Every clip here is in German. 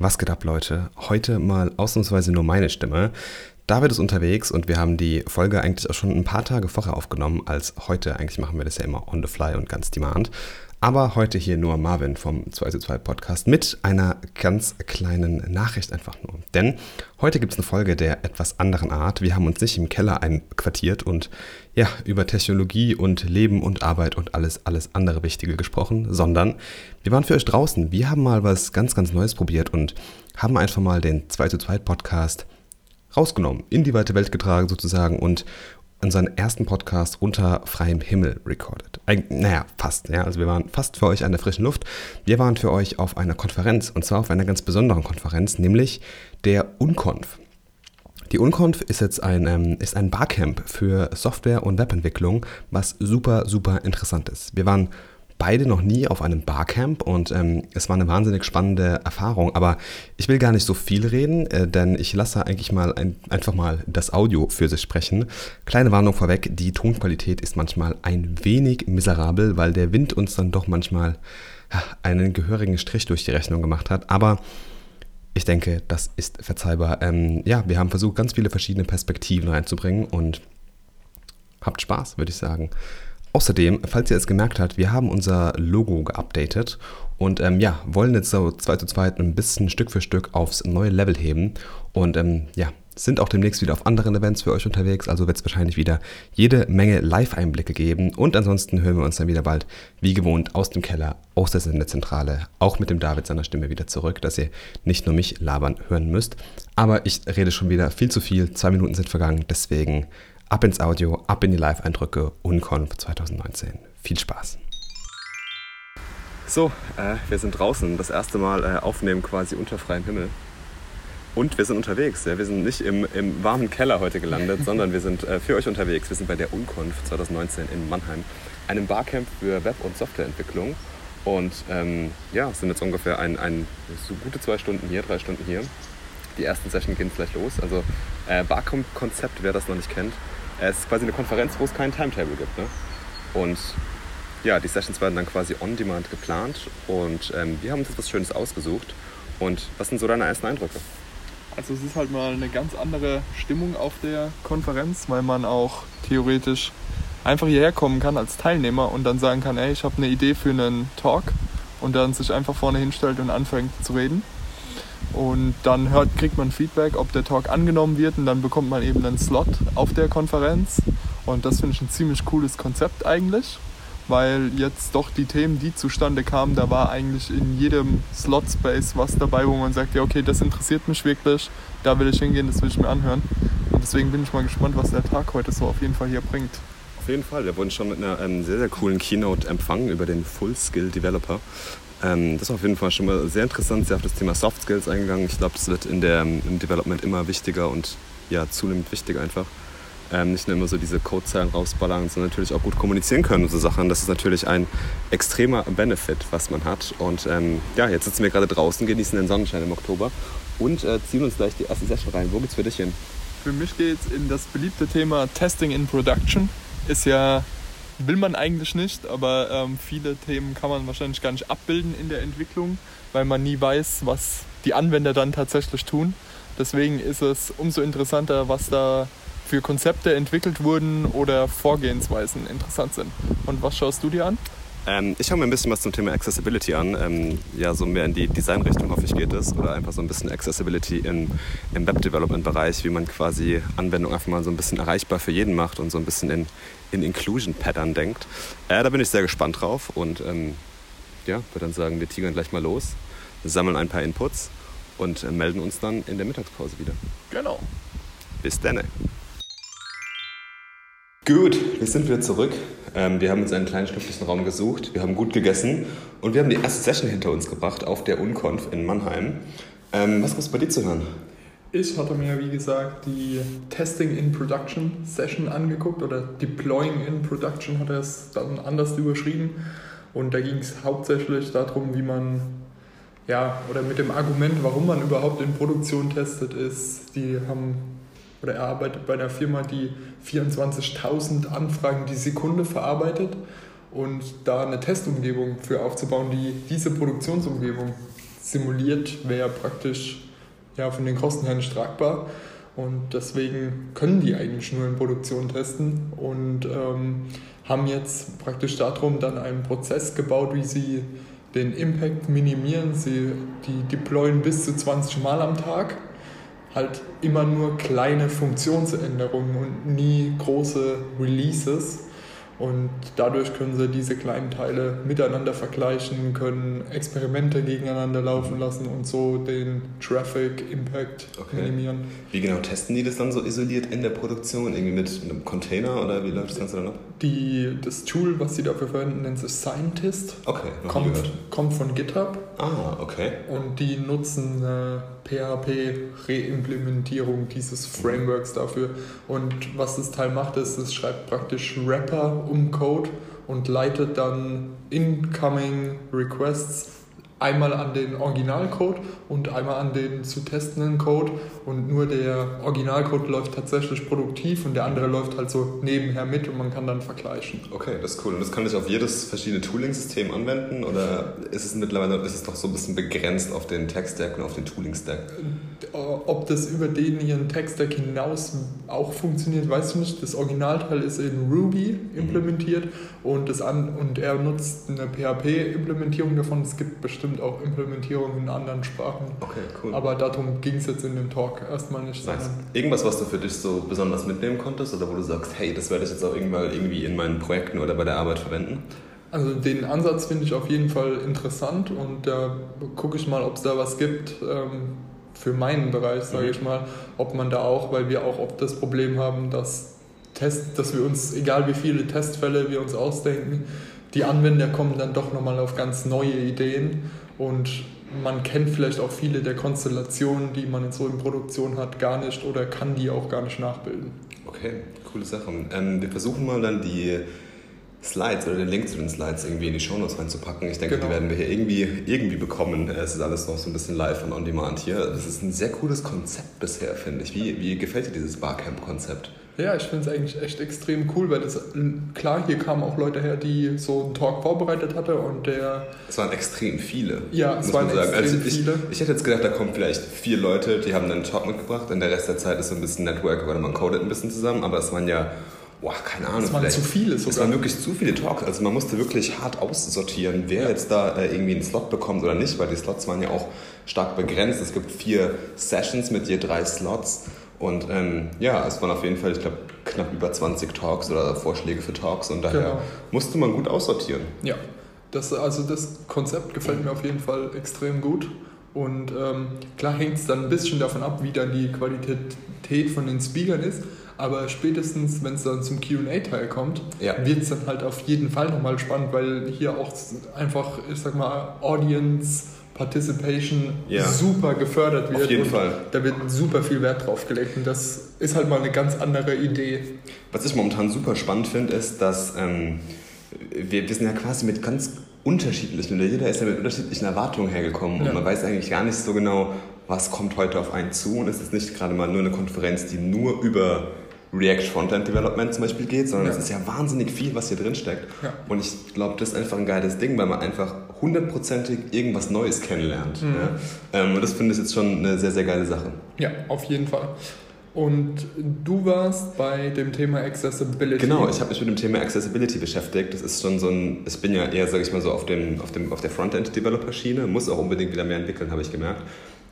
Was geht ab, Leute? Heute mal ausnahmsweise nur meine Stimme. David ist unterwegs und wir haben die Folge eigentlich auch schon ein paar Tage vorher aufgenommen als heute. Eigentlich machen wir das ja immer on the fly und ganz demand. Aber heute hier nur Marvin vom 2 zu 2 Podcast mit einer ganz kleinen Nachricht einfach nur. Denn heute gibt es eine Folge der etwas anderen Art. Wir haben uns nicht im Keller einquartiert und ja, über Technologie und Leben und Arbeit und alles, alles andere Wichtige gesprochen, sondern wir waren für euch draußen. Wir haben mal was ganz, ganz Neues probiert und haben einfach mal den 2 zu 2 Podcast rausgenommen, in die weite Welt getragen sozusagen und unseren ersten Podcast unter freiem Himmel recorded. Eig naja, fast. Ja, also wir waren fast für euch an der frischen Luft. Wir waren für euch auf einer Konferenz und zwar auf einer ganz besonderen Konferenz, nämlich der Unconf. Die Unconf ist jetzt ein, ähm, ist ein Barcamp für Software- und Webentwicklung, was super, super interessant ist. Wir waren beide noch nie auf einem Barcamp und ähm, es war eine wahnsinnig spannende Erfahrung. Aber ich will gar nicht so viel reden, äh, denn ich lasse eigentlich mal ein, einfach mal das Audio für sich sprechen. Kleine Warnung vorweg, die Tonqualität ist manchmal ein wenig miserabel, weil der Wind uns dann doch manchmal ja, einen gehörigen Strich durch die Rechnung gemacht hat. Aber ich denke, das ist verzeihbar. Ähm, ja, wir haben versucht, ganz viele verschiedene Perspektiven reinzubringen und habt Spaß, würde ich sagen. Außerdem, falls ihr es gemerkt habt, wir haben unser Logo geupdatet und ähm, ja, wollen jetzt so 2 zu 2 ein bisschen Stück für Stück aufs neue Level heben und ähm, ja, sind auch demnächst wieder auf anderen Events für euch unterwegs, also wird es wahrscheinlich wieder jede Menge Live-Einblicke geben und ansonsten hören wir uns dann wieder bald, wie gewohnt, aus dem Keller, aus der Sendezentrale, auch mit dem David seiner Stimme wieder zurück, dass ihr nicht nur mich labern hören müsst. Aber ich rede schon wieder viel zu viel, zwei Minuten sind vergangen, deswegen ab ins Audio, ab in die Live-Eindrücke, Unconf 2019. Viel Spaß. So, äh, wir sind draußen, das erste Mal äh, aufnehmen quasi unter freiem Himmel. Und wir sind unterwegs. Ja? Wir sind nicht im, im, warmen Keller heute gelandet, sondern wir sind äh, für euch unterwegs. Wir sind bei der Unconf 2019 in Mannheim, einem Barcamp für Web- und Softwareentwicklung. Und ähm, ja, sind jetzt ungefähr ein, ein, so gute zwei Stunden hier, drei Stunden hier. Die ersten Session gehen gleich los. Also äh, Barcamp-Konzept, wer das noch nicht kennt, es ist quasi eine Konferenz, wo es kein Timetable gibt. Ne? Und ja, die Sessions werden dann quasi on demand geplant und ähm, wir haben uns etwas Schönes ausgesucht. Und was sind so deine ersten Eindrücke? Also es ist halt mal eine ganz andere Stimmung auf der Konferenz, weil man auch theoretisch einfach hierher kommen kann als Teilnehmer und dann sagen kann, ey, ich habe eine Idee für einen Talk und dann sich einfach vorne hinstellt und anfängt zu reden. Und dann hört, kriegt man Feedback, ob der Talk angenommen wird und dann bekommt man eben einen Slot auf der Konferenz. Und das finde ich ein ziemlich cooles Konzept eigentlich, weil jetzt doch die Themen, die zustande kamen, da war eigentlich in jedem Slot-Space was dabei, wo man sagt, ja okay, das interessiert mich wirklich, da will ich hingehen, das will ich mir anhören. Und deswegen bin ich mal gespannt, was der Tag heute so auf jeden Fall hier bringt. Auf jeden Fall, wir wurden schon mit einer ähm, sehr, sehr coolen Keynote empfangen über den Full Skill Developer. Ähm, das ist auf jeden Fall schon mal sehr interessant, sehr auf das Thema Soft Skills eingegangen. Ich glaube, das wird in der, im Development immer wichtiger und ja, zunehmend wichtiger einfach. Ähm, nicht nur immer so diese Codezeilen rausballern, sondern natürlich auch gut kommunizieren können und so Sachen. Das ist natürlich ein extremer Benefit, was man hat. Und ähm, ja, jetzt sitzen wir gerade draußen, genießen den Sonnenschein im Oktober und äh, ziehen uns gleich die erste Session rein. Wo geht's für dich hin? Für mich geht es in das beliebte Thema Testing in Production. Ist ja will man eigentlich nicht, aber ähm, viele Themen kann man wahrscheinlich gar nicht abbilden in der Entwicklung, weil man nie weiß, was die Anwender dann tatsächlich tun. Deswegen ist es umso interessanter, was da für Konzepte entwickelt wurden oder Vorgehensweisen interessant sind. Und was schaust du dir an? Ähm, ich schaue mir ein bisschen was zum Thema Accessibility an. Ähm, ja, so mehr in die Designrichtung hoffe ich geht es. Oder einfach so ein bisschen Accessibility im, im Web-Development-Bereich, wie man quasi Anwendungen einfach mal so ein bisschen erreichbar für jeden macht und so ein bisschen in, in Inclusion-Pattern denkt. Äh, da bin ich sehr gespannt drauf und ähm, ja, würde dann sagen, wir tigern gleich mal los, sammeln ein paar Inputs und äh, melden uns dann in der Mittagspause wieder. Genau. Bis dann. Gut, wir sind wieder zurück. Ähm, wir haben uns einen kleinen schnucklichen Raum gesucht. Wir haben gut gegessen und wir haben die erste Session hinter uns gebracht auf der Unconf in Mannheim. Ähm, was gibt es bei dir zu hören? Ich hatte mir, wie gesagt, die Testing in Production Session angeguckt oder Deploying in Production hat er es dann anders überschrieben. Und da ging es hauptsächlich darum, wie man, ja, oder mit dem Argument, warum man überhaupt in Produktion testet, ist, die haben, oder er arbeitet bei einer Firma, die 24.000 Anfragen die Sekunde verarbeitet. Und da eine Testumgebung für aufzubauen, die diese Produktionsumgebung simuliert wäre praktisch ja, von den Kosten her nicht tragbar. Und deswegen können die eigentlich nur in Produktion testen und ähm, haben jetzt praktisch darum dann einen Prozess gebaut, wie sie den Impact minimieren. Sie die deployen bis zu 20 Mal am Tag. Halt immer nur kleine Funktionsänderungen und nie große Releases. Und dadurch können sie diese kleinen Teile miteinander vergleichen, können Experimente gegeneinander laufen lassen und so den Traffic Impact okay. minimieren. Wie genau testen die das dann so isoliert in der Produktion? Irgendwie mit einem Container oder wie läuft das Ganze dann ab? Die, das Tool, was sie dafür verwenden, nennt sich Scientist. Okay, kommt, kommt von GitHub. Ah, okay. Und die nutzen eine PHP-Reimplementierung dieses Frameworks dafür. Und was das Teil macht, ist, es schreibt praktisch Wrapper um Code und leitet dann incoming Requests einmal an den Originalcode und einmal an den zu testenden Code und nur der Originalcode läuft tatsächlich produktiv und der andere läuft halt so nebenher mit und man kann dann vergleichen. Okay, das ist cool. Und das kann ich auf jedes verschiedene Tooling-System anwenden oder ist es mittlerweile ist es doch so ein bisschen begrenzt auf den Tech-Stack und auf den Tooling-Stack? Äh, ob das über den ihren Tech-Stack hinaus auch funktioniert, weiß ich nicht. Das Originalteil ist in Ruby implementiert mhm. und, das an, und er nutzt eine PHP-Implementierung davon. Es gibt bestimmt bestimmt auch Implementierungen in anderen Sprachen. Okay, cool. Aber darum ging es jetzt in dem Talk erstmal nicht. Nice. Irgendwas, was du für dich so besonders mitnehmen konntest oder wo du sagst, hey, das werde ich jetzt auch irgendwann irgendwie in meinen Projekten oder bei der Arbeit verwenden? Also den Ansatz finde ich auf jeden Fall interessant und da gucke ich mal, ob es da was gibt ähm, für meinen Bereich, sage mhm. ich mal, ob man da auch, weil wir auch oft das Problem haben, dass Test, dass wir uns, egal wie viele Testfälle wir uns ausdenken, die Anwender kommen dann doch nochmal auf ganz neue Ideen und man kennt vielleicht auch viele der Konstellationen, die man jetzt so in Produktion hat, gar nicht oder kann die auch gar nicht nachbilden. Okay, coole Sache. Ähm, wir versuchen mal dann die Slides oder den Link zu den Slides irgendwie in die Shownotes reinzupacken. Ich denke, genau. die werden wir hier irgendwie, irgendwie bekommen. Es ist alles noch so ein bisschen live und on demand hier. Das ist ein sehr cooles Konzept bisher, finde ich. Wie, wie gefällt dir dieses Barcamp-Konzept? Ja, ich finde es eigentlich echt extrem cool, weil das, klar, hier kamen auch Leute her, die so einen Talk vorbereitet hatten und der... Es waren extrem viele. Ja, es waren extrem also ich, viele. Ich hätte jetzt gedacht, da kommen vielleicht vier Leute, die haben einen Talk mitgebracht und der Rest der Zeit ist so ein bisschen Network oder man codet ein bisschen zusammen, aber es waren ja Boah, keine Ahnung. Es waren zu viele sogar. Es waren wirklich zu viele Talks. Also man musste wirklich hart aussortieren, wer ja. jetzt da äh, irgendwie einen Slot bekommt oder nicht, weil die Slots waren ja auch stark begrenzt. Es gibt vier Sessions mit je drei Slots. Und ähm, ja, es waren auf jeden Fall, ich glaube, knapp über 20 Talks oder Vorschläge für Talks und daher genau. musste man gut aussortieren. Ja, das, also das Konzept gefällt mir auf jeden Fall extrem gut. Und ähm, klar hängt es dann ein bisschen davon ab, wie dann die Qualität von den Speakern ist. Aber spätestens, wenn es dann zum QA-Teil kommt, ja. wird es dann halt auf jeden Fall nochmal spannend, weil hier auch einfach, ich sag mal, Audience Participation ja. super gefördert wird. Auf jeden Fall. Da wird super viel Wert drauf gelegt und das ist halt mal eine ganz andere Idee. Was ich momentan super spannend finde, ist, dass ähm, wir, wir sind ja quasi mit ganz unterschiedlichen, oder jeder ist ja mit unterschiedlichen Erwartungen hergekommen ja. und man weiß eigentlich gar nicht so genau, was kommt heute auf einen zu und es ist nicht gerade mal nur eine Konferenz, die nur über React Frontend Development zum Beispiel geht, sondern ja. es ist ja wahnsinnig viel, was hier drin steckt. Ja. Und ich glaube, das ist einfach ein geiles Ding, weil man einfach hundertprozentig irgendwas Neues kennenlernt. Mhm. Ja? Ähm, und das finde ich jetzt schon eine sehr, sehr geile Sache. Ja, auf jeden Fall. Und du warst bei dem Thema Accessibility. Genau, ich habe mich mit dem Thema Accessibility beschäftigt. Das ist schon so ein, ich bin ja eher, sage ich mal so, auf, dem, auf, dem, auf der Frontend-Developer-Schiene, muss auch unbedingt wieder mehr entwickeln, habe ich gemerkt.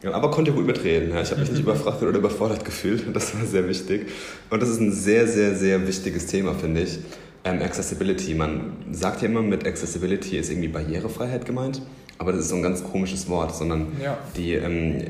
Aber konnte gut mitreden. Ja. Ich habe mich nicht überfrachtet oder überfordert gefühlt. Das war sehr wichtig. Und das ist ein sehr, sehr, sehr wichtiges Thema, finde ich. Ähm, Accessibility. Man sagt ja immer, mit Accessibility ist irgendwie Barrierefreiheit gemeint. Aber das ist so ein ganz komisches Wort, sondern ja. die, ähm,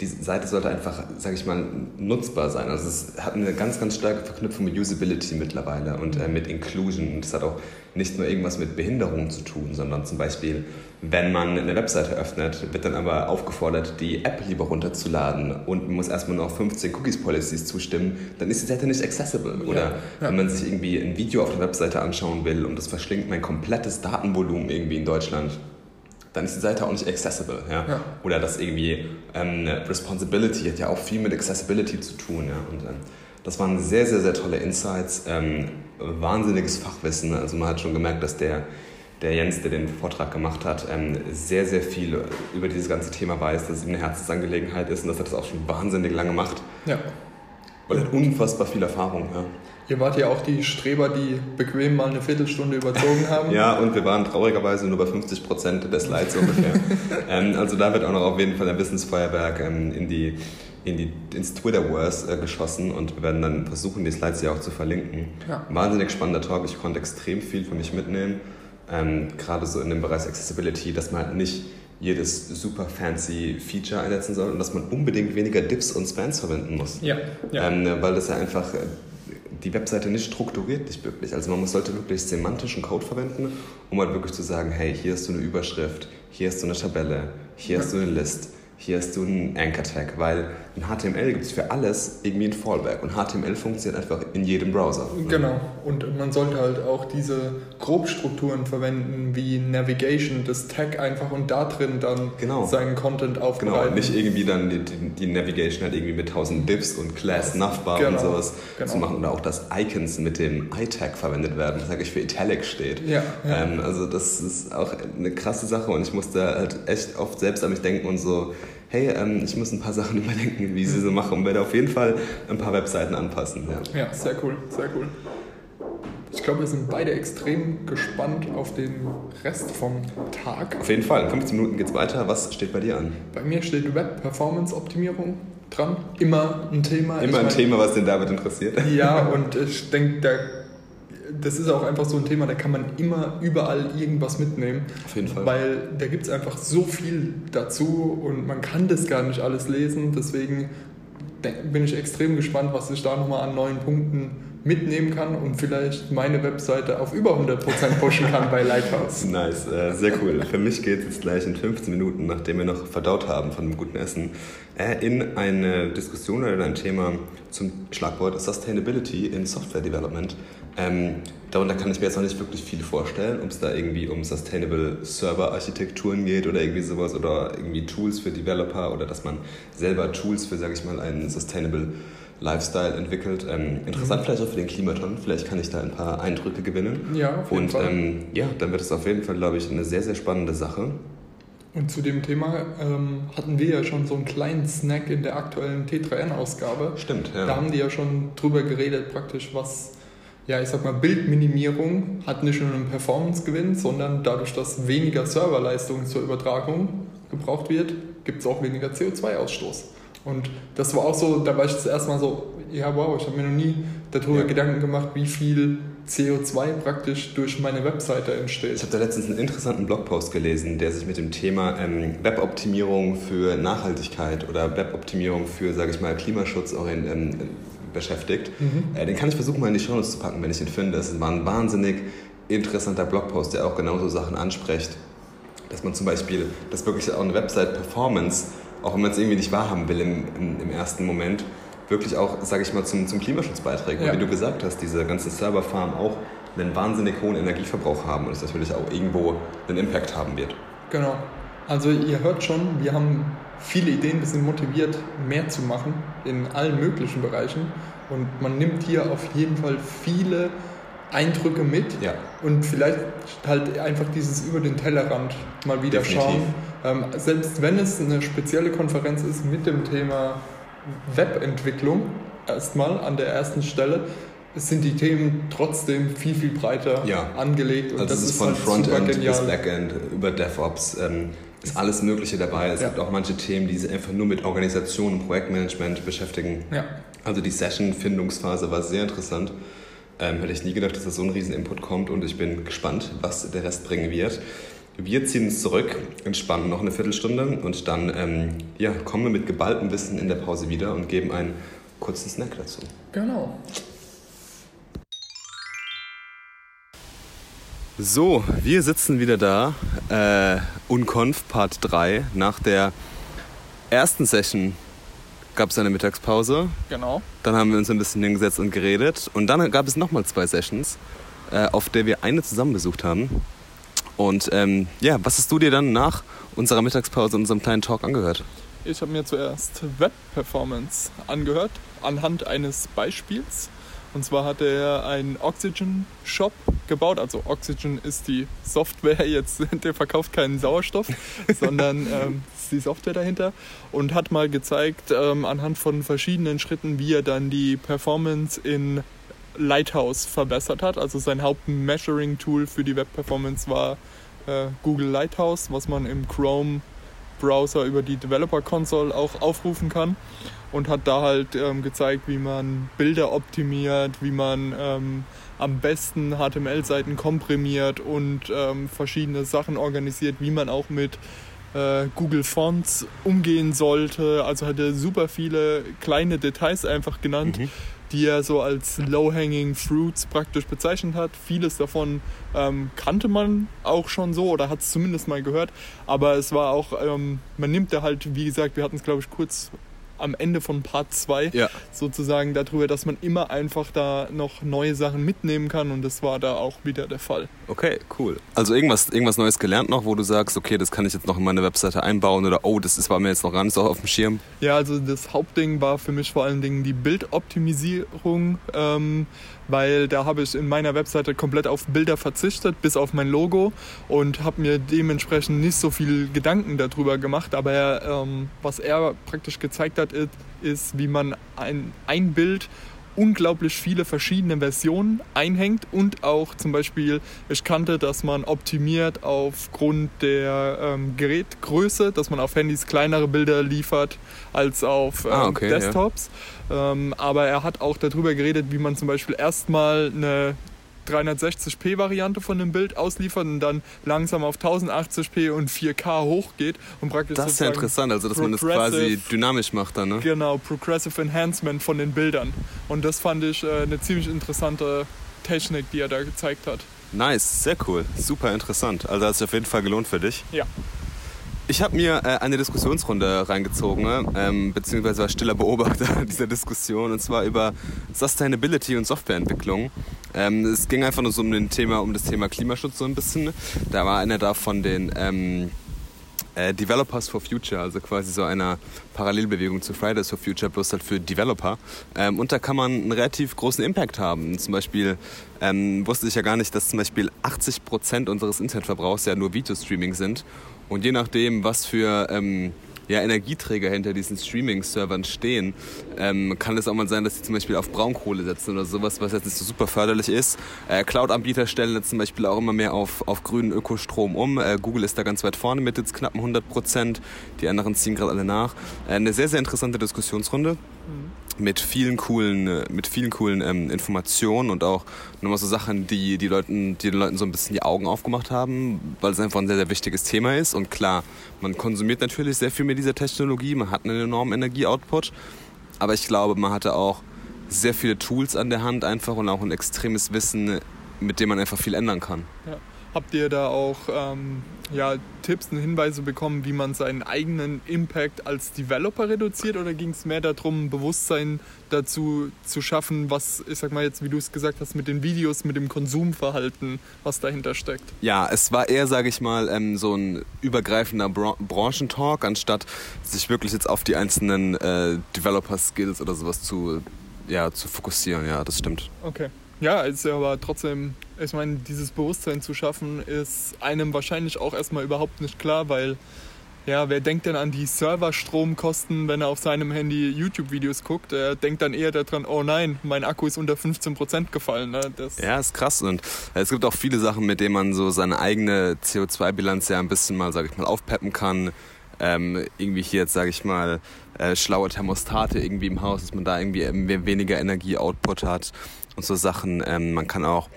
die Seite sollte einfach, sage ich mal, nutzbar sein. Also es hat eine ganz, ganz starke Verknüpfung mit Usability mittlerweile und äh, mit Inclusion. Und es hat auch nicht nur irgendwas mit Behinderungen zu tun, sondern zum Beispiel, wenn man eine Webseite öffnet, wird dann aber aufgefordert, die App lieber runterzuladen und man muss erstmal noch 15 Cookies-Policies zustimmen, dann ist die Seite nicht accessible. Oder ja, ja. wenn man sich irgendwie ein Video auf der Webseite anschauen will und das verschlingt mein komplettes Datenvolumen irgendwie in Deutschland, dann ist die Seite auch nicht accessible. Ja? ja. Oder das irgendwie ähm, Responsibility hat ja auch viel mit Accessibility zu tun. Ja? Und ähm, das waren sehr, sehr, sehr tolle Insights, ähm, wahnsinniges Fachwissen. Also man hat schon gemerkt, dass der der Jens, der den Vortrag gemacht hat, ähm, sehr, sehr viel über dieses ganze Thema weiß, dass es ihm eine Herzensangelegenheit ist und dass er das auch schon wahnsinnig lange macht. Ja. Und er hat unfassbar viel Erfahrung. Ja. Ihr wart ja auch die Streber, die bequem mal eine Viertelstunde überzogen haben. ja, und wir waren traurigerweise nur bei 50 Prozent der Slides ungefähr. ähm, also da wird auch noch auf jeden Fall ein Wissensfeuerwerk ähm, in die, in die, ins Twitterverse äh, geschossen und wir werden dann versuchen, die Slides hier auch zu verlinken. Ja. Wahnsinnig spannender Talk, ich konnte extrem viel für mich mitnehmen. Ähm, Gerade so in dem Bereich Accessibility, dass man halt nicht jedes super fancy Feature einsetzen soll und dass man unbedingt weniger Diffs und Spans verwenden muss. Ja, ja. Ähm, weil das ja einfach äh, die Webseite nicht strukturiert nicht wirklich. Also man muss, sollte wirklich semantischen Code verwenden, um halt wirklich zu sagen, hey, hier hast du eine Überschrift, hier hast du eine Tabelle, hier hast du eine List hier hast du einen Anchor Tag, weil in HTML gibt es für alles irgendwie ein Fallback und HTML funktioniert einfach in jedem Browser. Genau, und man sollte halt auch diese Grobstrukturen verwenden wie Navigation, das Tag einfach und da drin dann genau. seinen Content aufbereiten. Genau, nicht irgendwie dann die, die, Navigation halt irgendwie mit 1000 Diffs und Class Navbar genau. und sowas genau. zu machen oder auch, dass Icons mit dem I-Tag verwendet werden, das eigentlich für Italic steht. Ja, ja. Ähm, also das ist auch eine krasse Sache und ich musste halt echt oft selbst an mich denken und so, hey, ähm, ich muss ein paar Sachen überdenken, wie sie so machen und werde auf jeden Fall ein paar Webseiten anpassen. Ja, ja sehr cool, sehr cool. Ich glaube, wir sind beide extrem gespannt auf den Rest vom Tag. Auf jeden Fall. In 15 Minuten geht es weiter. Was steht bei dir an? Bei mir steht Web-Performance-Optimierung dran. Immer ein Thema. Immer ich ein mein, Thema, was den David interessiert. Ja, und ich denke, da das ist auch einfach so ein Thema, da kann man immer überall irgendwas mitnehmen. Auf jeden Fall. Weil da gibt es einfach so viel dazu und man kann das gar nicht alles lesen. Deswegen bin ich extrem gespannt, was ich da nochmal an neuen Punkten mitnehmen kann und vielleicht meine Webseite auf über 100% pushen kann bei Lighthouse. Nice, äh, sehr cool. Für mich geht es jetzt gleich in 15 Minuten, nachdem wir noch verdaut haben von dem guten Essen, äh, in eine Diskussion oder ein Thema zum Schlagwort Sustainability in Software Development. Ähm, darunter kann ich mir jetzt noch nicht wirklich viel vorstellen, ob es da irgendwie um Sustainable Server Architekturen geht oder irgendwie sowas oder irgendwie Tools für Developer oder dass man selber Tools für, sage ich mal, einen Sustainable Lifestyle entwickelt. Ähm, interessant mhm. vielleicht auch für den Klimaton. Vielleicht kann ich da ein paar Eindrücke gewinnen. Ja, auf jeden Und Fall. Ähm, ja, dann wird es auf jeden Fall, glaube ich, eine sehr, sehr spannende Sache. Und zu dem Thema ähm, hatten wir ja schon so einen kleinen Snack in der aktuellen T3N-Ausgabe. Stimmt, ja. Da haben die ja schon drüber geredet, praktisch, was ja, ich sag mal, Bildminimierung hat nicht nur einen Performance-Gewinn, sondern dadurch, dass weniger Serverleistung zur Übertragung gebraucht wird, gibt es auch weniger CO2-Ausstoß. Und das war auch so, da war ich das erste Mal so, ja wow, ich habe mir noch nie darüber ja. Gedanken gemacht, wie viel CO2 praktisch durch meine Webseite entsteht. Ich habe da letztens einen interessanten Blogpost gelesen, der sich mit dem Thema ähm, Weboptimierung für Nachhaltigkeit oder Weboptimierung für, sage ich mal, Klimaschutz ähm, beschäftigt. Mhm. Äh, den kann ich versuchen, mal in die Show zu packen, wenn ich ihn finde. Es war ein wahnsinnig interessanter Blogpost, der auch genauso Sachen anspricht. Dass man zum Beispiel, dass wirklich auch eine Website-Performance, auch wenn man es irgendwie nicht wahrhaben will im, im, im ersten Moment, wirklich auch, sage ich mal, zum, zum Klimaschutz beiträgt. Ja. Wie du gesagt hast, diese ganzen Serverfarmen auch einen wahnsinnig hohen Energieverbrauch haben und es natürlich auch irgendwo einen Impact haben wird. Genau. Also ihr hört schon, wir haben viele Ideen, wir sind motiviert, mehr zu machen in allen möglichen Bereichen. Und man nimmt hier auf jeden Fall viele Eindrücke mit ja. und vielleicht halt einfach dieses über den Tellerrand mal wieder Definitiv. schauen. Ähm, selbst wenn es eine spezielle Konferenz ist mit dem Thema Webentwicklung, erstmal an der ersten Stelle, sind die Themen trotzdem viel, viel breiter ja. angelegt. Und also das ist von halt Frontend bis Backend über DevOps. Ähm, ist alles Mögliche dabei. Es ja. gibt auch manche Themen, die sich einfach nur mit Organisation und Projektmanagement beschäftigen. Also die Session-Findungsphase war sehr interessant. Ähm, hätte ich nie gedacht, dass da so ein riesen Input kommt und ich bin gespannt, was der Rest bringen wird. Wir ziehen uns zurück, entspannen noch eine Viertelstunde und dann ähm, ja, kommen wir mit geballtem Wissen in der Pause wieder und geben einen kurzen Snack dazu. Genau. So, wir sitzen wieder da. Äh, Unconf Part 3. Nach der ersten Session gab es eine Mittagspause. Genau. Dann haben wir uns ein bisschen hingesetzt und geredet. Und dann gab es nochmal zwei Sessions, äh, auf der wir eine zusammen besucht haben. Und ähm, ja, was hast du dir dann nach unserer Mittagspause, unserem kleinen Talk angehört? Ich habe mir zuerst Web Performance angehört, anhand eines Beispiels Und zwar hatte er einen Oxygen Shop gebaut. Also Oxygen ist die Software jetzt, der verkauft keinen Sauerstoff, sondern ähm, ist die Software dahinter. Und hat mal gezeigt, ähm, anhand von verschiedenen Schritten, wie er dann die Performance in Lighthouse verbessert hat. Also sein Haupt-Measuring-Tool für die Web-Performance war äh, Google Lighthouse, was man im Chrome Browser über die Developer Console auch aufrufen kann und hat da halt ähm, gezeigt, wie man Bilder optimiert, wie man ähm, am besten HTML-Seiten komprimiert und ähm, verschiedene Sachen organisiert, wie man auch mit äh, Google Fonts umgehen sollte. Also hat er super viele kleine Details einfach genannt. Mhm die er so als Low-Hanging Fruits praktisch bezeichnet hat. Vieles davon ähm, kannte man auch schon so oder hat es zumindest mal gehört. Aber es war auch, ähm, man nimmt da halt, wie gesagt, wir hatten es glaube ich kurz am Ende von Part 2 ja. sozusagen darüber, dass man immer einfach da noch neue Sachen mitnehmen kann und das war da auch wieder der Fall. Okay, cool. Also irgendwas, irgendwas Neues gelernt noch, wo du sagst, okay, das kann ich jetzt noch in meine Webseite einbauen oder oh, das ist, war mir jetzt noch gar nicht so auf dem Schirm? Ja, also das Hauptding war für mich vor allen Dingen die Bildoptimisierung. Ähm, weil da habe ich in meiner Webseite komplett auf Bilder verzichtet, bis auf mein Logo und habe mir dementsprechend nicht so viel Gedanken darüber gemacht. Aber er, ähm, was er praktisch gezeigt hat, ist, ist wie man ein, ein Bild unglaublich viele verschiedene Versionen einhängt und auch zum Beispiel, ich kannte, dass man optimiert aufgrund der ähm, Gerätgröße, dass man auf Handys kleinere Bilder liefert als auf ah, ähm, ah, okay, Desktops. Ja. Ähm, aber er hat auch darüber geredet, wie man zum Beispiel erstmal eine 360p-Variante von dem Bild ausliefert und dann langsam auf 1080p und 4K hochgeht und praktisch Das ist ja interessant, also dass man das quasi dynamisch macht dann, ne? Genau, Progressive Enhancement von den Bildern. Und das fand ich äh, eine ziemlich interessante Technik, die er da gezeigt hat. Nice, sehr cool, super interessant. Also hat es auf jeden Fall gelohnt für dich. Ja. Ich habe mir äh, eine Diskussionsrunde reingezogen, ne? ähm, beziehungsweise war stiller Beobachter dieser Diskussion, und zwar über Sustainability und Softwareentwicklung. Ähm, es ging einfach nur so um, den Thema, um das Thema Klimaschutz so ein bisschen. Da war einer da von den ähm, äh, Developers for Future, also quasi so einer Parallelbewegung zu Fridays for Future, bloß halt für Developer. Ähm, und da kann man einen relativ großen Impact haben. Zum Beispiel ähm, wusste ich ja gar nicht, dass zum Beispiel 80 Prozent unseres Internetverbrauchs ja nur Videostreaming sind. Und je nachdem, was für ähm, ja, Energieträger hinter diesen Streaming-Servern stehen, ähm, kann es auch mal sein, dass sie zum Beispiel auf Braunkohle setzen oder sowas, was jetzt nicht so super förderlich ist. Äh, Cloud-Anbieter stellen jetzt zum Beispiel auch immer mehr auf, auf grünen Ökostrom um. Äh, Google ist da ganz weit vorne mit jetzt knappen 100 Prozent. Die anderen ziehen gerade alle nach. Äh, eine sehr, sehr interessante Diskussionsrunde. Mhm mit vielen coolen, äh, mit vielen coolen ähm, Informationen und auch nochmal so Sachen, die, die, Leuten, die den Leuten so ein bisschen die Augen aufgemacht haben, weil es einfach ein sehr, sehr wichtiges Thema ist. Und klar, man konsumiert natürlich sehr viel mit dieser Technologie, man hat einen enormen Energieoutput, aber ich glaube, man hatte auch sehr viele Tools an der Hand einfach und auch ein extremes Wissen, mit dem man einfach viel ändern kann. Ja. Habt ihr da auch ähm, ja, Tipps und Hinweise bekommen, wie man seinen eigenen Impact als Developer reduziert oder ging es mehr darum, Bewusstsein dazu zu schaffen, was, ich sag mal jetzt, wie du es gesagt hast, mit den Videos, mit dem Konsumverhalten, was dahinter steckt? Ja, es war eher, sage ich mal, ähm, so ein übergreifender Bra Branchentalk, anstatt sich wirklich jetzt auf die einzelnen äh, Developer-Skills oder sowas zu, ja, zu fokussieren. Ja, das stimmt. Okay. Ja, ist ja aber trotzdem, ich meine, dieses Bewusstsein zu schaffen, ist einem wahrscheinlich auch erstmal überhaupt nicht klar, weil ja, wer denkt denn an die Serverstromkosten, wenn er auf seinem Handy YouTube-Videos guckt? Er denkt dann eher daran, oh nein, mein Akku ist unter 15% gefallen. Ne? Das ja, ist krass. Und es gibt auch viele Sachen, mit denen man so seine eigene CO2-Bilanz ja ein bisschen mal, sag ich mal, aufpeppen kann. Ähm, irgendwie hier jetzt, sage ich mal, äh, schlaue Thermostate irgendwie im Haus, dass man da irgendwie weniger Energie-Output hat und so Sachen. Ähm, man kann auch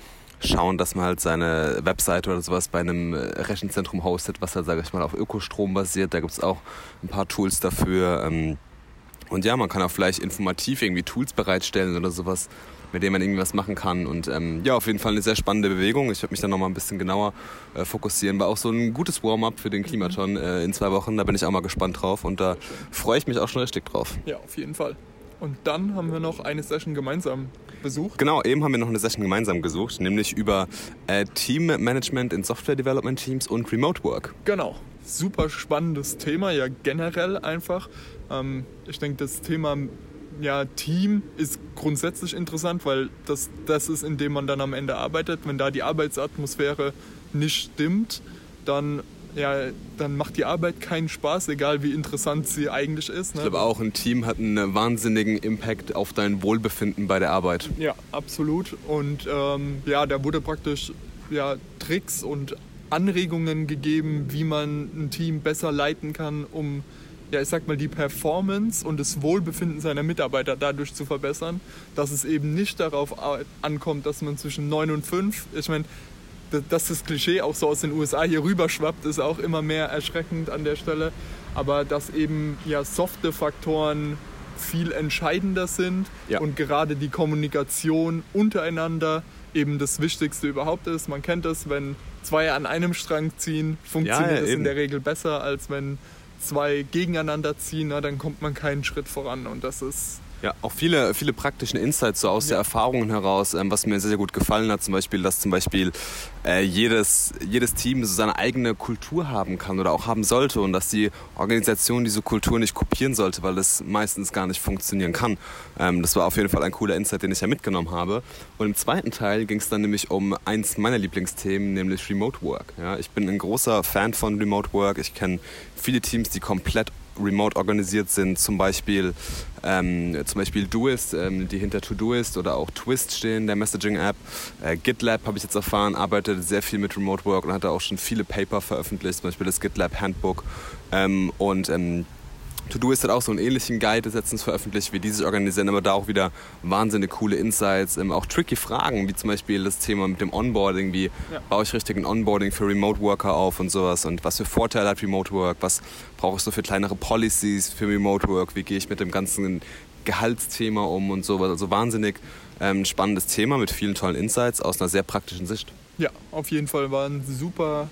schauen, dass man halt seine Webseite oder sowas bei einem äh, Rechenzentrum hostet, was halt, sage ich mal, auf Ökostrom basiert. Da gibt es auch ein paar Tools dafür. Ähm, und ja, man kann auch vielleicht informativ irgendwie Tools bereitstellen oder sowas, mit denen man irgendwie was machen kann. Und ähm, ja, auf jeden Fall eine sehr spannende Bewegung. Ich werde mich da nochmal ein bisschen genauer äh, fokussieren. War auch so ein gutes Warm-up für den Klimaton äh, in zwei Wochen. Da bin ich auch mal gespannt drauf und da freue ich mich auch schon richtig drauf. Ja, auf jeden Fall. Und dann haben wir noch eine Session gemeinsam besucht. Genau, eben haben wir noch eine Session gemeinsam gesucht, nämlich über äh, Teammanagement in Software Development Teams und Remote Work. Genau, super spannendes Thema, ja generell einfach. Ähm, ich denke, das Thema ja, Team ist grundsätzlich interessant, weil das, das ist, in dem man dann am Ende arbeitet. Wenn da die Arbeitsatmosphäre nicht stimmt, dann ja, dann macht die Arbeit keinen Spaß, egal wie interessant sie eigentlich ist. Ne? Ich glaube auch, ein Team hat einen wahnsinnigen Impact auf dein Wohlbefinden bei der Arbeit. Ja, absolut. Und ähm, ja, da wurde praktisch ja, Tricks und Anregungen gegeben, wie man ein Team besser leiten kann, um ja, ich sag mal, die Performance und das Wohlbefinden seiner Mitarbeiter dadurch zu verbessern, dass es eben nicht darauf ankommt, dass man zwischen 9 und 5, ich meine, dass das Klischee auch so aus den USA hier rüberschwappt, ist auch immer mehr erschreckend an der Stelle. Aber dass eben ja softe Faktoren viel entscheidender sind ja. und gerade die Kommunikation untereinander eben das Wichtigste überhaupt ist. Man kennt es, wenn zwei an einem Strang ziehen, funktioniert ja, ja, es in der Regel besser, als wenn zwei gegeneinander ziehen, na, dann kommt man keinen Schritt voran. Und das ist ja, auch viele, viele praktischen Insights so aus ja. der Erfahrungen heraus, ähm, was mir sehr, sehr gut gefallen hat. Zum Beispiel, dass zum Beispiel äh, jedes, jedes Team so seine eigene Kultur haben kann oder auch haben sollte und dass die Organisation diese Kultur nicht kopieren sollte, weil das meistens gar nicht funktionieren kann. Ähm, das war auf jeden Fall ein cooler Insight, den ich ja mitgenommen habe. Und im zweiten Teil ging es dann nämlich um eins meiner Lieblingsthemen, nämlich Remote Work. Ja, ich bin ein großer Fan von Remote Work. Ich kenne viele Teams, die komplett remote organisiert sind, zum Beispiel, ähm, zum Beispiel Doist, ähm, die hinter Todoist oder auch Twist stehen, der Messaging-App. Äh, GitLab habe ich jetzt erfahren, arbeitet sehr viel mit Remote Work und hat auch schon viele Paper veröffentlicht, zum Beispiel das GitLab Handbook. Ähm, und ähm, To-Do-Ist hat auch so einen ähnlichen Guide letztens veröffentlicht, wie die sich organisieren, aber da auch wieder wahnsinnig coole Insights, ähm, auch tricky Fragen, wie zum Beispiel das Thema mit dem Onboarding, wie ja. baue ich richtig ein Onboarding für Remote Worker auf und sowas und was für Vorteile hat Remote Work, was brauche ich so für kleinere Policies für Remote Work, wie gehe ich mit dem ganzen Gehaltsthema um und sowas. Also wahnsinnig ähm, spannendes Thema mit vielen tollen Insights aus einer sehr praktischen Sicht. Ja, auf jeden Fall war ein super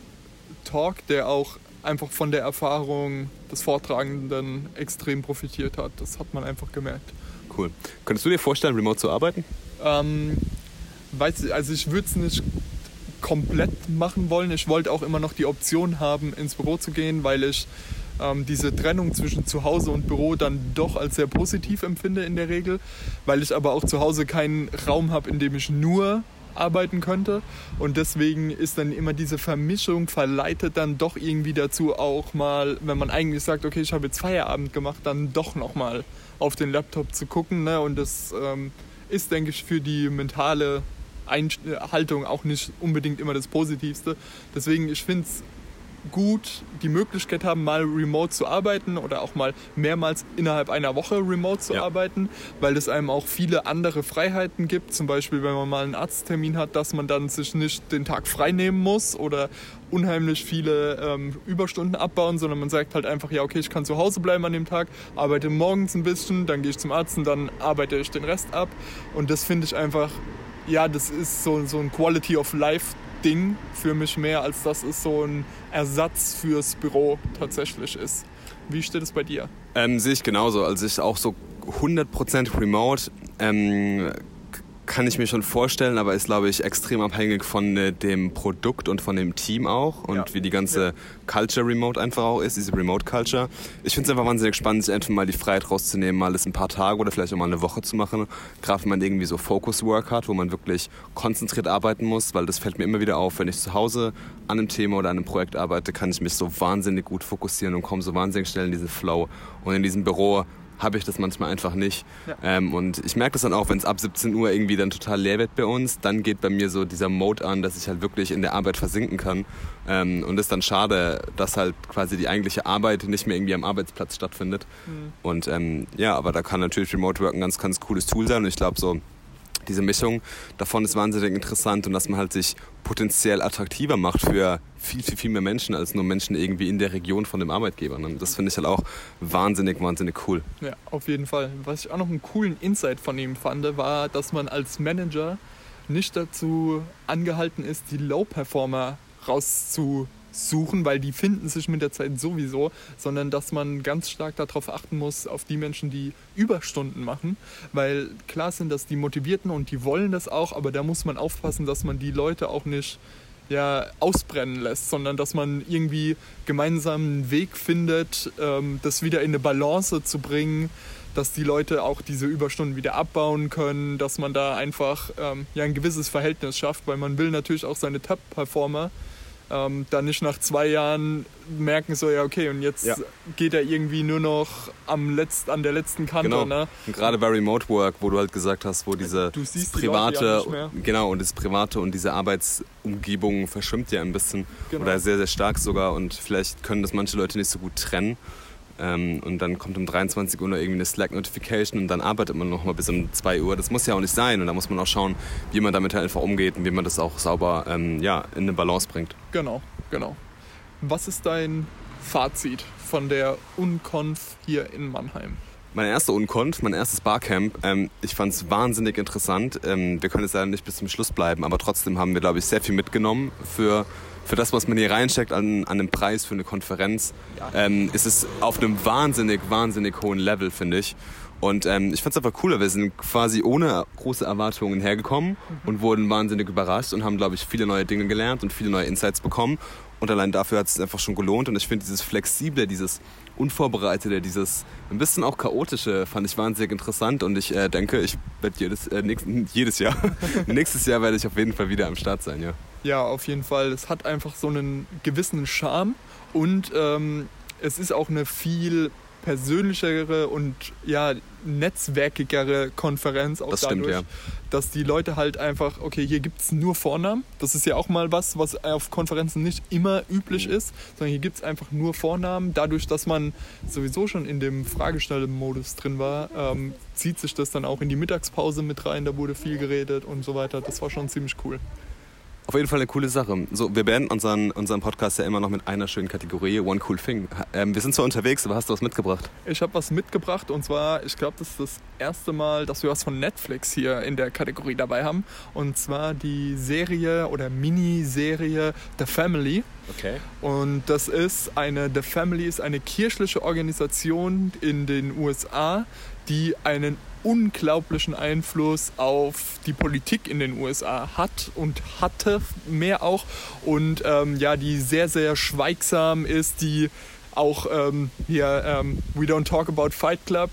Talk, der auch einfach von der Erfahrung des Vortragenden extrem profitiert hat. Das hat man einfach gemerkt. Cool. Könntest du dir vorstellen, remote zu arbeiten? Ähm, weiß ich, also ich würde es nicht komplett machen wollen. Ich wollte auch immer noch die Option haben, ins Büro zu gehen, weil ich ähm, diese Trennung zwischen Zuhause und Büro dann doch als sehr positiv empfinde in der Regel, weil ich aber auch zu Hause keinen Raum habe, in dem ich nur arbeiten könnte. Und deswegen ist dann immer diese Vermischung verleitet dann doch irgendwie dazu auch mal, wenn man eigentlich sagt, okay, ich habe jetzt Feierabend gemacht, dann doch nochmal auf den Laptop zu gucken. Ne? Und das ähm, ist, denke ich, für die mentale Einhaltung auch nicht unbedingt immer das Positivste. Deswegen, ich finde es gut die Möglichkeit haben, mal remote zu arbeiten oder auch mal mehrmals innerhalb einer Woche remote zu ja. arbeiten, weil es einem auch viele andere Freiheiten gibt. Zum Beispiel, wenn man mal einen Arzttermin hat, dass man dann sich nicht den Tag frei nehmen muss oder unheimlich viele ähm, Überstunden abbauen, sondern man sagt halt einfach, ja, okay, ich kann zu Hause bleiben an dem Tag, arbeite morgens ein bisschen, dann gehe ich zum Arzt und dann arbeite ich den Rest ab. Und das finde ich einfach, ja, das ist so, so ein Quality of Life Ding für mich mehr, als dass es so ein Ersatz fürs Büro tatsächlich ist. Wie steht es bei dir? Ähm, sehe ich genauso. Also ich auch so 100% remote. Ähm, kann ich mir schon vorstellen, aber ist, glaube ich, extrem abhängig von äh, dem Produkt und von dem Team auch und ja. wie die ganze ja. Culture remote einfach auch ist, diese Remote Culture. Ich finde es einfach wahnsinnig spannend, sich einfach mal die Freiheit rauszunehmen, mal das ein paar Tage oder vielleicht auch mal eine Woche zu machen. Gerade wenn man irgendwie so Focus Work hat, wo man wirklich konzentriert arbeiten muss, weil das fällt mir immer wieder auf, wenn ich zu Hause an einem Thema oder an einem Projekt arbeite, kann ich mich so wahnsinnig gut fokussieren und komme so wahnsinnig schnell in diesen Flow. Und in diesem Büro habe ich das manchmal einfach nicht. Ja. Ähm, und ich merke das dann auch, wenn es ab 17 Uhr irgendwie dann total leer wird bei uns, dann geht bei mir so dieser Mode an, dass ich halt wirklich in der Arbeit versinken kann. Ähm, und es ist dann schade, dass halt quasi die eigentliche Arbeit nicht mehr irgendwie am Arbeitsplatz stattfindet. Mhm. Und ähm, ja, aber da kann natürlich Remote Work ein ganz, ganz cooles Tool sein. Und ich glaube so, diese Mischung davon ist wahnsinnig interessant und dass man halt sich potenziell attraktiver macht für viel, viel, viel mehr Menschen als nur Menschen irgendwie in der Region von dem Arbeitgeber. Und das finde ich halt auch wahnsinnig, wahnsinnig cool. Ja, auf jeden Fall. Was ich auch noch einen coolen Insight von ihm fand, war, dass man als Manager nicht dazu angehalten ist, die Low-Performer rauszu suchen, weil die finden sich mit der Zeit sowieso, sondern dass man ganz stark darauf achten muss, auf die Menschen, die Überstunden machen, weil klar sind das die Motivierten und die wollen das auch, aber da muss man aufpassen, dass man die Leute auch nicht ja, ausbrennen lässt, sondern dass man irgendwie gemeinsam einen Weg findet, ähm, das wieder in eine Balance zu bringen, dass die Leute auch diese Überstunden wieder abbauen können, dass man da einfach ähm, ja, ein gewisses Verhältnis schafft, weil man will natürlich auch seine Top-Performer ähm, dann nicht nach zwei Jahren merken, so ja, okay, und jetzt ja. geht er irgendwie nur noch am Letzt, an der letzten Kante. Genau. Ne? Und gerade bei Remote Work, wo du halt gesagt hast, wo diese private, die genau, und das private und diese Arbeitsumgebung verschwimmt ja ein bisschen genau. oder sehr, sehr stark sogar und vielleicht können das manche Leute nicht so gut trennen. Ähm, und dann kommt um 23 Uhr noch irgendwie eine Slack-Notification und dann arbeitet man noch mal bis um 2 Uhr. Das muss ja auch nicht sein und da muss man auch schauen, wie man damit halt einfach umgeht und wie man das auch sauber ähm, ja, in eine Balance bringt. Genau, genau. Was ist dein Fazit von der Unconf hier in Mannheim? Meine erste Unconf, mein erstes Barcamp. Ähm, ich fand es wahnsinnig interessant. Ähm, wir können jetzt leider nicht bis zum Schluss bleiben, aber trotzdem haben wir, glaube ich, sehr viel mitgenommen für für das, was man hier reinsteckt an, an einem Preis für eine Konferenz, ähm, ist es auf einem wahnsinnig, wahnsinnig hohen Level, finde ich. Und ähm, ich fand es einfach cooler. Wir sind quasi ohne große Erwartungen hergekommen mhm. und wurden wahnsinnig überrascht und haben, glaube ich, viele neue Dinge gelernt und viele neue Insights bekommen. Und allein dafür hat es einfach schon gelohnt. Und ich finde dieses Flexible, dieses Unvorbereitete, dieses ein bisschen auch Chaotische fand ich wahnsinnig interessant. Und ich äh, denke, ich werde jedes, äh, nächst, jedes Jahr, nächstes Jahr werde ich auf jeden Fall wieder am Start sein, ja. Ja, auf jeden Fall. Es hat einfach so einen gewissen Charme und ähm, es ist auch eine viel persönlichere und ja, netzwerkigere Konferenz auch das dadurch, stimmt, ja. dass die Leute halt einfach, okay, hier gibt es nur Vornamen. Das ist ja auch mal was, was auf Konferenzen nicht immer üblich mhm. ist, sondern hier gibt es einfach nur Vornamen. Dadurch, dass man sowieso schon in dem Fragestellen-Modus drin war, ähm, zieht sich das dann auch in die Mittagspause mit rein. Da wurde viel geredet und so weiter. Das war schon ziemlich cool. Auf jeden Fall eine coole Sache. So, wir beenden unseren, unseren Podcast ja immer noch mit einer schönen Kategorie, One Cool Thing. Ähm, wir sind zwar unterwegs, aber hast du was mitgebracht? Ich habe was mitgebracht und zwar, ich glaube, das ist das erste Mal, dass wir was von Netflix hier in der Kategorie dabei haben. Und zwar die Serie oder Miniserie The Family. Okay. Und das ist eine, The Family ist eine kirchliche Organisation in den USA, die einen unglaublichen Einfluss auf die Politik in den USA hat und hatte mehr auch. Und ähm, ja, die sehr, sehr schweigsam ist, die auch ähm, hier ähm, We Don't Talk About Fight Club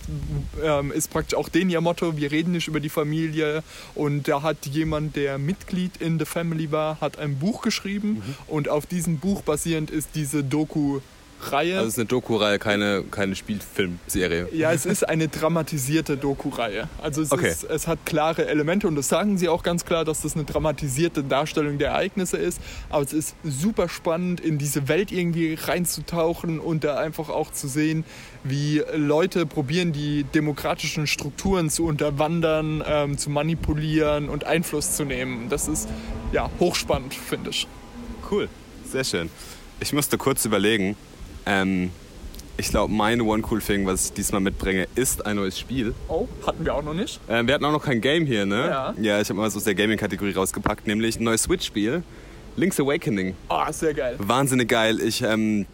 ähm, ist praktisch auch den ihr Motto, wir reden nicht über die Familie. Und da hat jemand, der Mitglied in The Family war, hat ein Buch geschrieben. Mhm. und auf diesem Buch basierend ist diese Doku Reihe. Also es ist eine Doku-Reihe, keine, keine Spielfilmserie. Ja, es ist eine dramatisierte Doku-Reihe. Also es, okay. ist, es hat klare Elemente und das sagen sie auch ganz klar, dass das eine dramatisierte Darstellung der Ereignisse ist. Aber es ist super spannend, in diese Welt irgendwie reinzutauchen und da einfach auch zu sehen, wie Leute probieren, die demokratischen Strukturen zu unterwandern, ähm, zu manipulieren und Einfluss zu nehmen. Das ist ja hochspannend, finde ich. Cool, sehr schön. Ich musste kurz überlegen, ähm, ich glaube, mein One Cool Thing, was ich diesmal mitbringe, ist ein neues Spiel. Oh, hatten wir auch noch nicht? Ähm, wir hatten auch noch kein Game hier, ne? Ja. Ja, ich habe mal was aus der Gaming-Kategorie rausgepackt, nämlich ein neues Switch-Spiel. Link's Awakening. Ah, oh, sehr geil. Wahnsinnig geil. Ich ähm,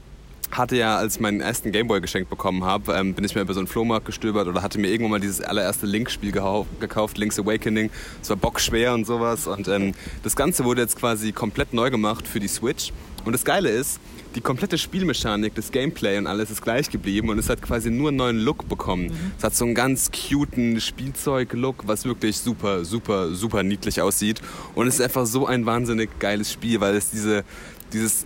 hatte ja, als ich meinen ersten Gameboy geschenkt bekommen habe, ähm, bin ich mir über so einen Flohmarkt gestöbert oder hatte mir irgendwann mal dieses allererste Link-Spiel gekauft, Link's Awakening. Es war bockschwer und sowas. Und ähm, das Ganze wurde jetzt quasi komplett neu gemacht für die Switch. Und das Geile ist, die komplette Spielmechanik, das Gameplay und alles ist gleich geblieben und es hat quasi nur einen neuen Look bekommen. Mhm. Es hat so einen ganz cuten Spielzeug-Look, was wirklich super, super, super niedlich aussieht. Und es ist einfach so ein wahnsinnig geiles Spiel, weil es diese, dieses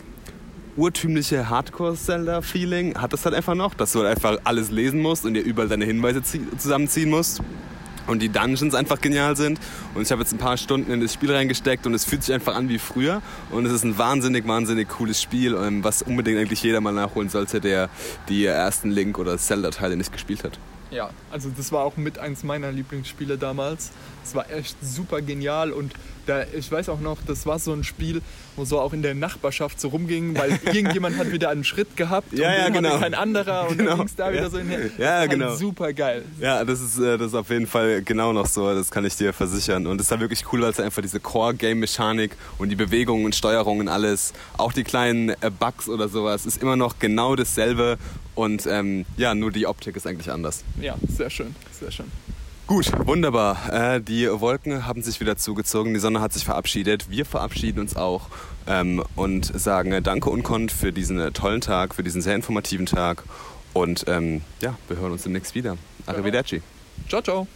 urtümliche Hardcore-Zelda-Feeling hat es halt einfach noch, dass du halt einfach alles lesen musst und dir überall deine Hinweise zusammenziehen musst und die Dungeons einfach genial sind. Und ich habe jetzt ein paar Stunden in das Spiel reingesteckt und es fühlt sich einfach an wie früher. Und es ist ein wahnsinnig, wahnsinnig cooles Spiel, ähm, was unbedingt eigentlich jeder mal nachholen sollte, der die ersten Link- oder Zelda-Teile nicht gespielt hat. Ja, also das war auch mit eins meiner Lieblingsspiele damals. Es war echt super genial und da, ich weiß auch noch, das war so ein Spiel, wo so auch in der Nachbarschaft so rumging, weil irgendjemand hat wieder einen Schritt gehabt ja, und ja, genau. kein anderer und genau. dann ging es da wieder ja. so hin. Ja, halt genau. Super geil. Ja, das ist, äh, das ist auf jeden Fall genau noch so, das kann ich dir versichern. Und es war wirklich cool, weil es einfach diese Core-Game-Mechanik und die Bewegungen und Steuerungen alles, auch die kleinen äh, Bugs oder sowas, ist immer noch genau dasselbe und ähm, ja, nur die Optik ist eigentlich anders. Ja, sehr schön, sehr schön. Gut, wunderbar. Äh, die Wolken haben sich wieder zugezogen, die Sonne hat sich verabschiedet. Wir verabschieden uns auch ähm, und sagen äh, Danke Unkont für diesen äh, tollen Tag, für diesen sehr informativen Tag. Und ähm, ja, wir hören uns demnächst wieder. Arrivederci. Ciao, ciao.